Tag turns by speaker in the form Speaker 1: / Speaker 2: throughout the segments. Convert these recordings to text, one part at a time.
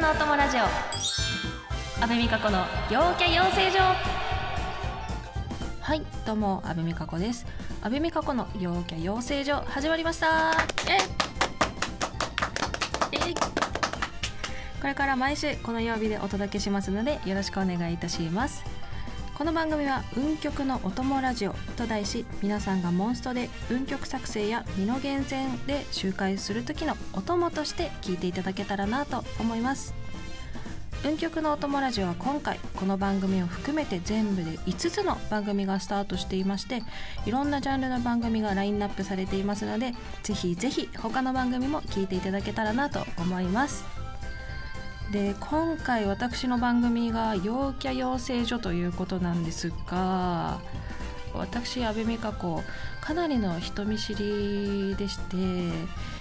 Speaker 1: のお供ラジオ。阿部美香子の陽キャ養成所。はいどうも阿部美香子です。阿部美香子の陽キャ養成所始まりました。えこれから毎週この曜日でお届けしますのでよろしくお願いいたします。この番組は運極のお供ラジオと題し皆さんがモンストで運極作成や身の源泉で周回する時のお供として聞いていただけたらなと思います。運極のお供ラジオは今回この番組を含めて全部で5つの番組がスタートしていましていろんなジャンルの番組がラインナップされていますのでぜひぜひ他の番組も聞いていただけたらなと思います。で今回私の番組が陽キャ養成所ということなんですが私阿部美香子かなりの人見知りでして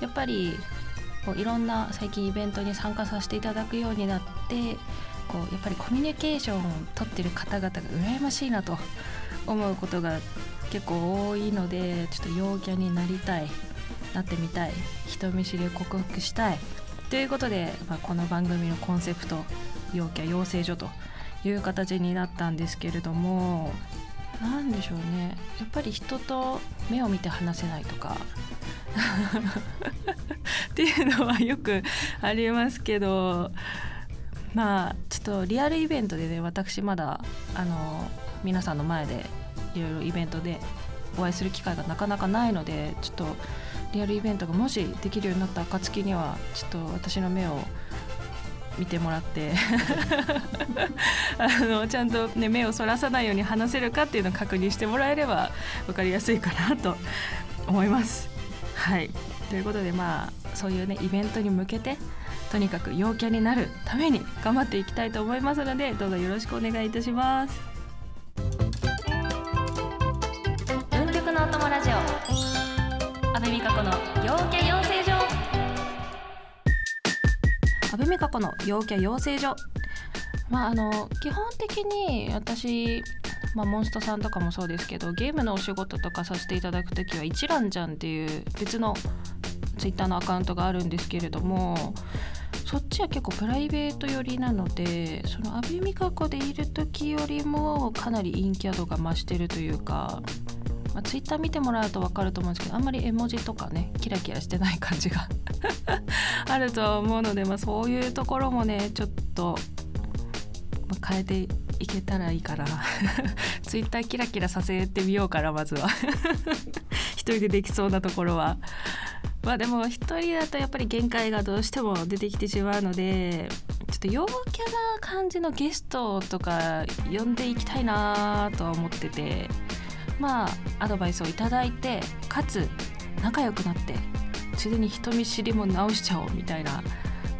Speaker 1: やっぱりこういろんな最近イベントに参加させていただくようになってこうやっぱりコミュニケーションをとってる方々が羨ましいなと思うことが結構多いのでちょっと陽キャになりたいなってみたい人見知りを克服したいということで、まあ、この番組のコンセプト「陽キャ養成所」という形になったんですけれども何でしょうね。やっぱり人と目を見て話せないとか っていうのはよくありますけどまあちょっとリアルイベントでね私まだあの皆さんの前でいろいろイベントでお会いする機会がなかなかないのでちょっとリアルイベントがもしできるようになった暁にはちょっと私の目を見てもらってあのちゃんと、ね、目をそらさないように話せるかっていうのを確認してもらえれば分かりやすいかなと思います。はいということでまあそういうねイベントに向けてとにかく陽キャになるために頑張っていきたいと思いますのでどうぞよろしくお願いいたします。阿部美香子の陽キャ養成所。阿部美香子の陽キャ養成所まああの基本的に私まあ、モンストさんとかもそうですけどゲームのお仕事とかさせていただく時は一蘭じゃんっていう別のツイッターのアカウントがあるんですけれどもそっちは結構プライベート寄りなのでその阿部美香子でいる時よりもかなり陰キャ度が増してるというか、まあ、ツイッター見てもらうと分かると思うんですけどあんまり絵文字とかねキラキラしてない感じが あると思うので、まあ、そういうところもねちょっと、まあ、変えていけたらいいからツイッターキラキラさせてみようからまずは。一人でできそうなところは。まあでも一人だとやっぱり限界がどうしても出てきてしまうのでちょっと陽キャな感じのゲストとか呼んでいきたいなとは思ってて。まあアドバイスを頂いてかつ仲良くなってついでに人見知りも直しちゃおうみたいな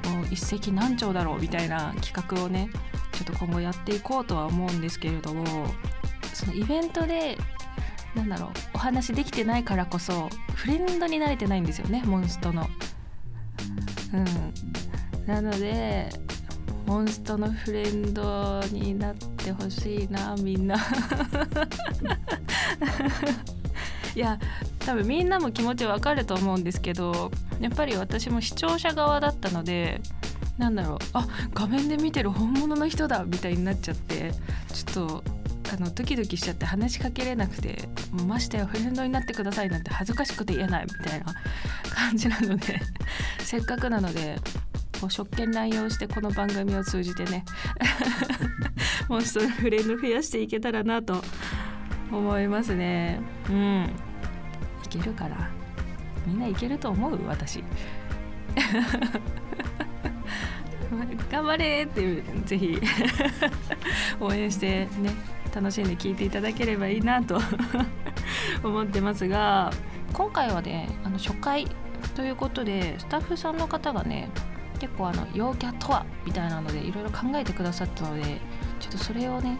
Speaker 1: もう一石何鳥だろうみたいな企画をねちょっと今後やっていこうとは思うんですけれどもそのイベントでなんだろうお話できてないからこそフレンドに慣れてないんですよねモンストの。うん、なのでモンストのフレンドになってほしいなみんな。いや多分みんなも気持ちわかると思うんですけどやっぱり私も視聴者側だったのでなんだろうあ画面で見てる本物の人だみたいになっちゃってちょっとあのドキドキしちゃって話しかけれなくてましてやフレンドになってくださいなんて恥ずかしくて言えないみたいな感じなのでせっかくなのでこう職権乱用してこの番組を通じてね。もうそのフレンド増やしていけたらなと思いますね。うん。いけるからみんないけると思う？私。頑張れっていうぜひ。応援してね楽しんで聞いていただければいいなと思ってますが今回はねあの初回ということでスタッフさんの方がね結構あの陽キャとはみたいなのでいろいろ考えてくださったのでちょっとそれをね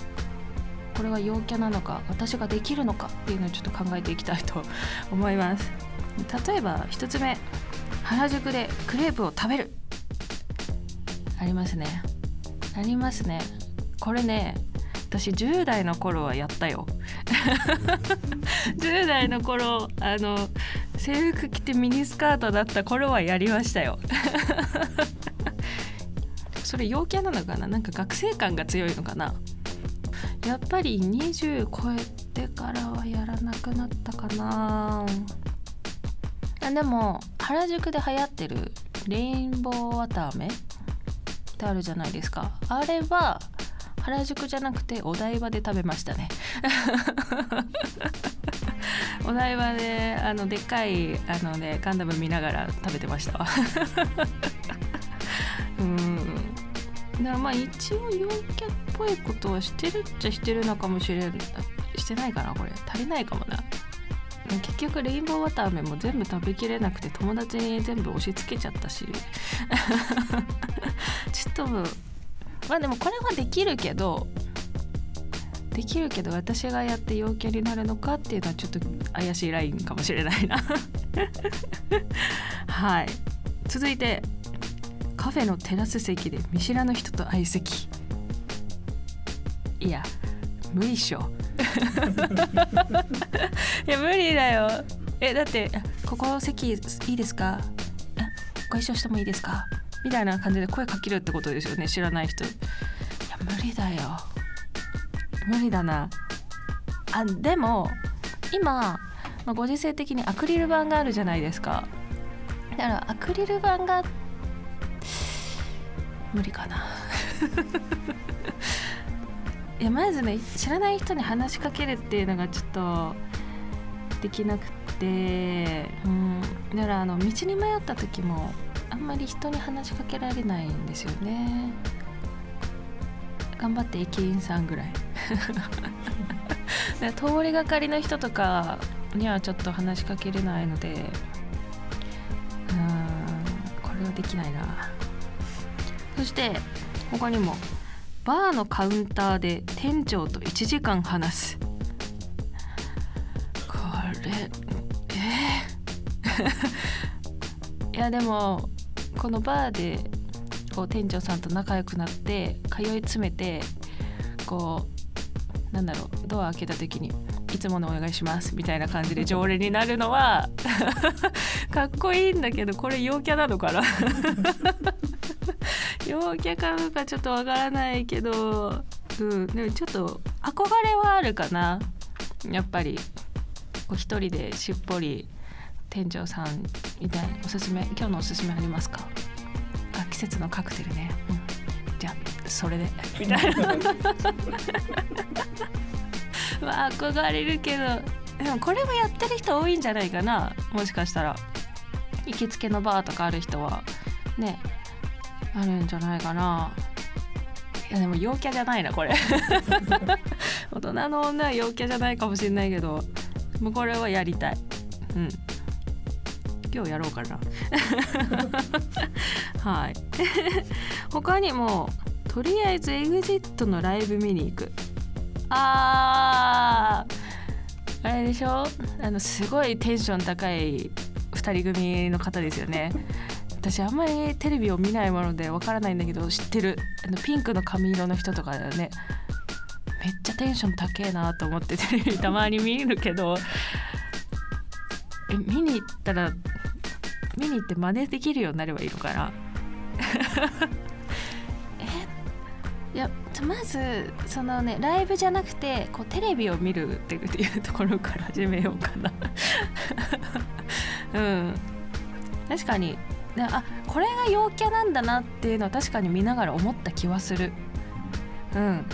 Speaker 1: これは陽キャなのか私ができるのかっていうのをちょっと考えていきたいと思います。例えば1つ目原宿でクレープを食べる。ありますね。ありますね。これね私10代の頃はやったよ。10代の頃あの制服着てミニスカートだった頃はやりましたよ。それ陽キャなのかな？なんか学生感が強いのかな？やっぱり20超えてからはやらなくなったかな。あでも原宿で流行ってるレインボー綿飴ってあるじゃないですか。あれは原宿じゃなくてお台場で食べましたね お台場であのでっかいあのねガンダム見ながら食べてました。うん。だまあ一応陽キャっぽいことはしてるっちゃしてるのかもしれないしてないかなこれ。足りないかもな。結局レインボーわたあめも全部食べきれなくて友達に全部押し付けちゃったし。ちょっとまあでもこれはできるけどできるけど私がやって陽キャになるのかっていうのはちょっと怪しいラインかもしれないな。はい。続いてカフェのテラス席で見知らぬ人と相席。いや無理っしょ。いや無理だよ。えだって「ここ席いいですか？ご一緒してもいいですか?」みたいな感じで声かけるってことですよね知らない人。いや無理だよ無理だな。あでも今、ご時世的にアクリル板があるじゃないですか。だからアクリル板が無理かな。いやまずね知らない人に話しかけるっていうのがちょっとできなくて。うん。だからあの道に迷った時もあんまり人に話しかけられないんですよね。頑張って駅員さんぐらい。通りがかりの人とかにはちょっと話しかけれないのでうんこれはできないな。そして他にもバーのカウンターで店長と1時間話す。これえー、いやでもこのバーでこう店長さんと仲良くなって通い詰めてこうなんだろうドア開けた時にいつものお願いしますみたいな感じで常連になるのは かっこいいんだけどこれ陽キャなのかな？陽キャかどうかちょっとわからないけどうん。でもちょっと憧れはあるかな。やっぱりこう一人でしっぽり店長さんみたいなおすすめ今日のおすすめありますか？あ季節のカクテルね、それで。みたいな。まあ憧れるけど。でもこれもやってる人多いんじゃないかな。もしかしたら。行きつけのバーとかある人は。ね。あるんじゃないかな。いやでも陽キャじゃないなこれ。大人の女は陽キャじゃないかもしれないけど。もうこれはやりたい。うん。今日やろうかな。はい。他にもとりあえず EXIT のライブ見に行く。あー。あれでしょ？あのすごいテンション高い2人組の方ですよね。私あんまりテレビを見ないものでわからないんだけど知ってる。あのピンクの髪色の人とかだよね。めっちゃテンション高えなと思ってテレビたまに見るけど。え見に行ったら見に行って真似できるようになればいいのかな？いやまずそのねライブじゃなくてこうテレビを見るっていうところから始めようかな。うん。確かに。あこれが陽キャなんだなっていうのは確かに見ながら思った気はする。うん。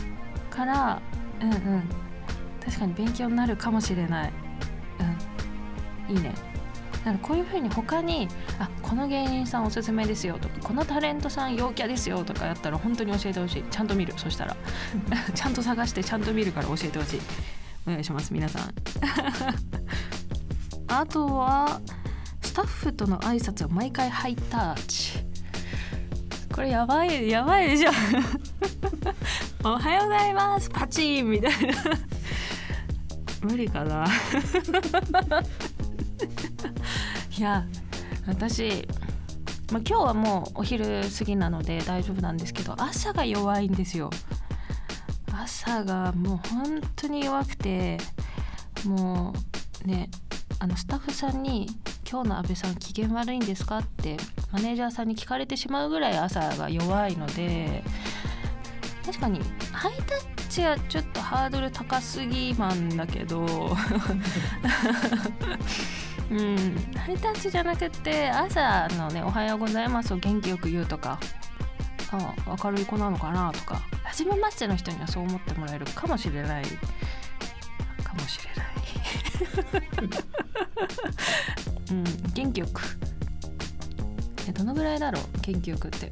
Speaker 1: からうんうん。確かに勉強になるかもしれない。うん。いいね。だからこういう風に他にあこの芸人さんおすすめですよとかこのタレントさん陽キャですよとかやったら本当に教えてほしい。ちゃんと見る。そしたら。ちゃんと探してちゃんと見るから教えてほしい。お願いします皆さん。あとはスタッフとの挨拶は毎回ハイタッチ。これやばいやばいでしょ。おはようございます。パチンみたいな。無理かないや私、ま、今日はもうお昼過ぎなので大丈夫なんですけど朝が弱いんですよ朝がもう本当に弱くてもうねあのスタッフさんに今日の阿部さん機嫌悪いんですか?」ってマネージャーさんに聞かれてしまうぐらい朝が弱いので確かにハイタッチはちょっとハードル高すぎなんだけどうん。ハイタッチじゃなくて朝のね「おはようございます」を元気よく言うとかあ明るい子なのかなとか初めましての人にはそう思ってもらえるかもしれない。かもしれない。うん元気よく。えどのぐらいだろう？元気よくって。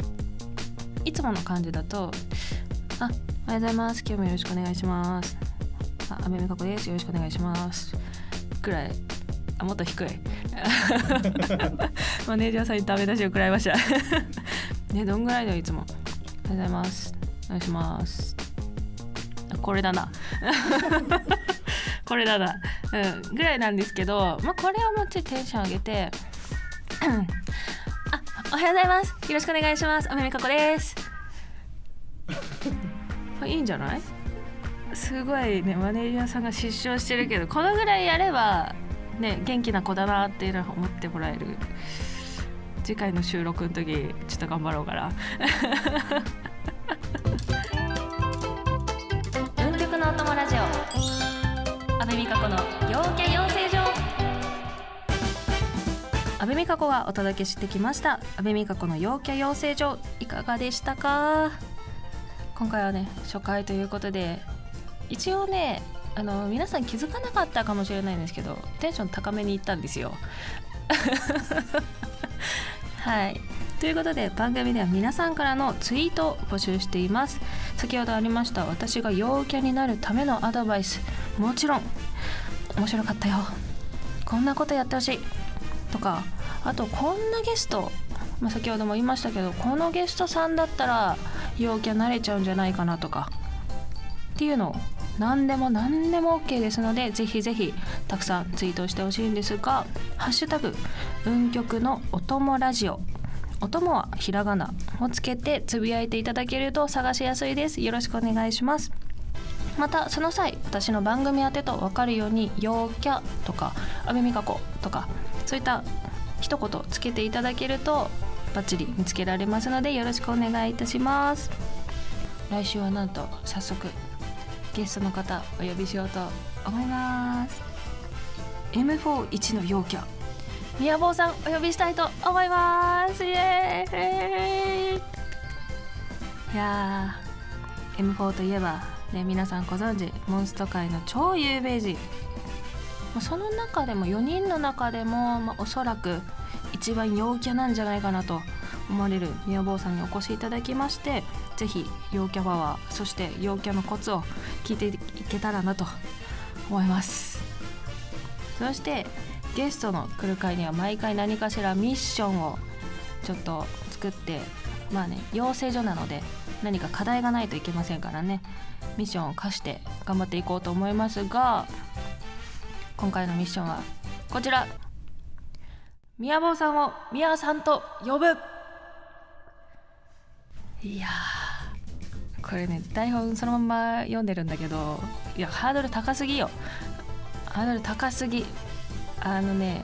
Speaker 1: いつもの感じだと「あおはようございます。今日もよろしくお願いします」あ「阿部美香子です。よろしくお願いします」くらいあもっと低い。マネージャーさんにダメ出しを食らいました。ねどんぐらいだよいつも。おはようございます。お願いします。あこれだな。これだな。うんぐらいなんですけどまあこれをもうちょいテンション上げて あおはようございます。よろしくお願いします。あめみかこです。いいんじゃない？すごいねマネージャーさんが失笑してるけどこのぐらいやればね元気な子だなっていうのは思ってもらえる。次回の収録の時ちょっと頑張ろうかな 運極のお供ラジオ。阿部美香子の陽キャ養成所。阿部美香子がお届けしてきました。阿部美香子の陽キャ養成所いかがでしたか？今回はね初回ということで一応ねあの皆さん気づかなかったかもしれないんですけどテンション高めにいったんですよ。はい。ということで番組では皆さんからのツイートを募集しています。先ほどありました私が陽キャになるためのアドバイス。もちろん面白かったよ。こんなことやってほしい。とかあとこんなゲスト、まあ、先ほども言いましたけどこのゲストさんだったら陽キャ慣れちゃうんじゃないかなとか。っていうのを何でも何でも OK ですのでぜひぜひたくさんツイートしてほしいんですが「ハッシュタグ運極のお供ラジオ」お供はひらがなをつけてつぶやいていただけると探しやすいです。よろしくお願いします。またその際私の番組宛てと分かるように「陽キャ」とか「阿部美香子」とかそういった一言つけていただけるとバッチリ見つけられますのでよろしくお願いいたします。来週はなんと早速ゲストの方お呼びしようと思います。M41 の陽キャ。宮坊さんお呼びしたいと思います。イエーイ。いやー M4 といえばね皆さんご存知モンスト界の超有名人。その中でも4人の中でも、まあ、おそらく一番陽キャなんじゃないかなと思われる宮坊さんにお越しいただきましてぜひ陽キャパワーそして陽キャのコツを聞いていけたらなと思います。そしてゲストの来る会には毎回何かしらミッションをちょっと作ってまあね養成所なので何か課題がないといけませんからねミッションを課して頑張っていこうと思いますが今回のミッションはこちら。宮坊さんを宮さんと呼ぶ。いやこれね台本そのまま読んでるんだけどいやハードル高すぎよ。ハードル高すぎ。あのね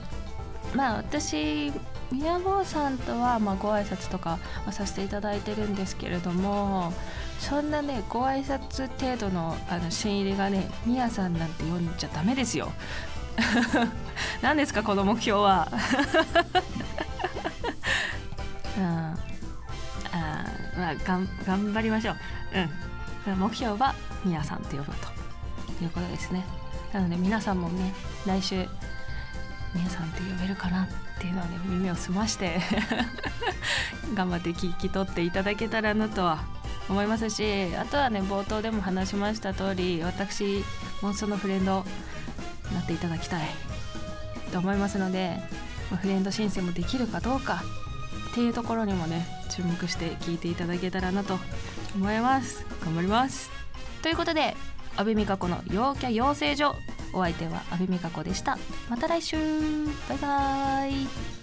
Speaker 1: まあ私宮坊さんとはまあご挨拶とかさせていただいてるんですけれどもそんなねご挨拶程度のあの新入りがね宮さんなんて読んじゃダメですよ。何ですかこの目標は。う んがん頑張りましょう。うん。目標はみやさんと呼ぶと。いうことですね。なので皆さんもね来週みやさんって呼べるかなっていうのをね耳を澄まして 頑張って聞き取っていただけたらなとは思いますしあとはね冒頭でも話しました通り私もそのフレンドになっていただきたいと思いますのでフレンド申請もできるかどうかっていうところにもね注目して聞いていただけたらなと思います。頑張ります。ということで阿部美香子の陽キャ養成所。お相手は阿部美香子でした。また来週。バイバイ。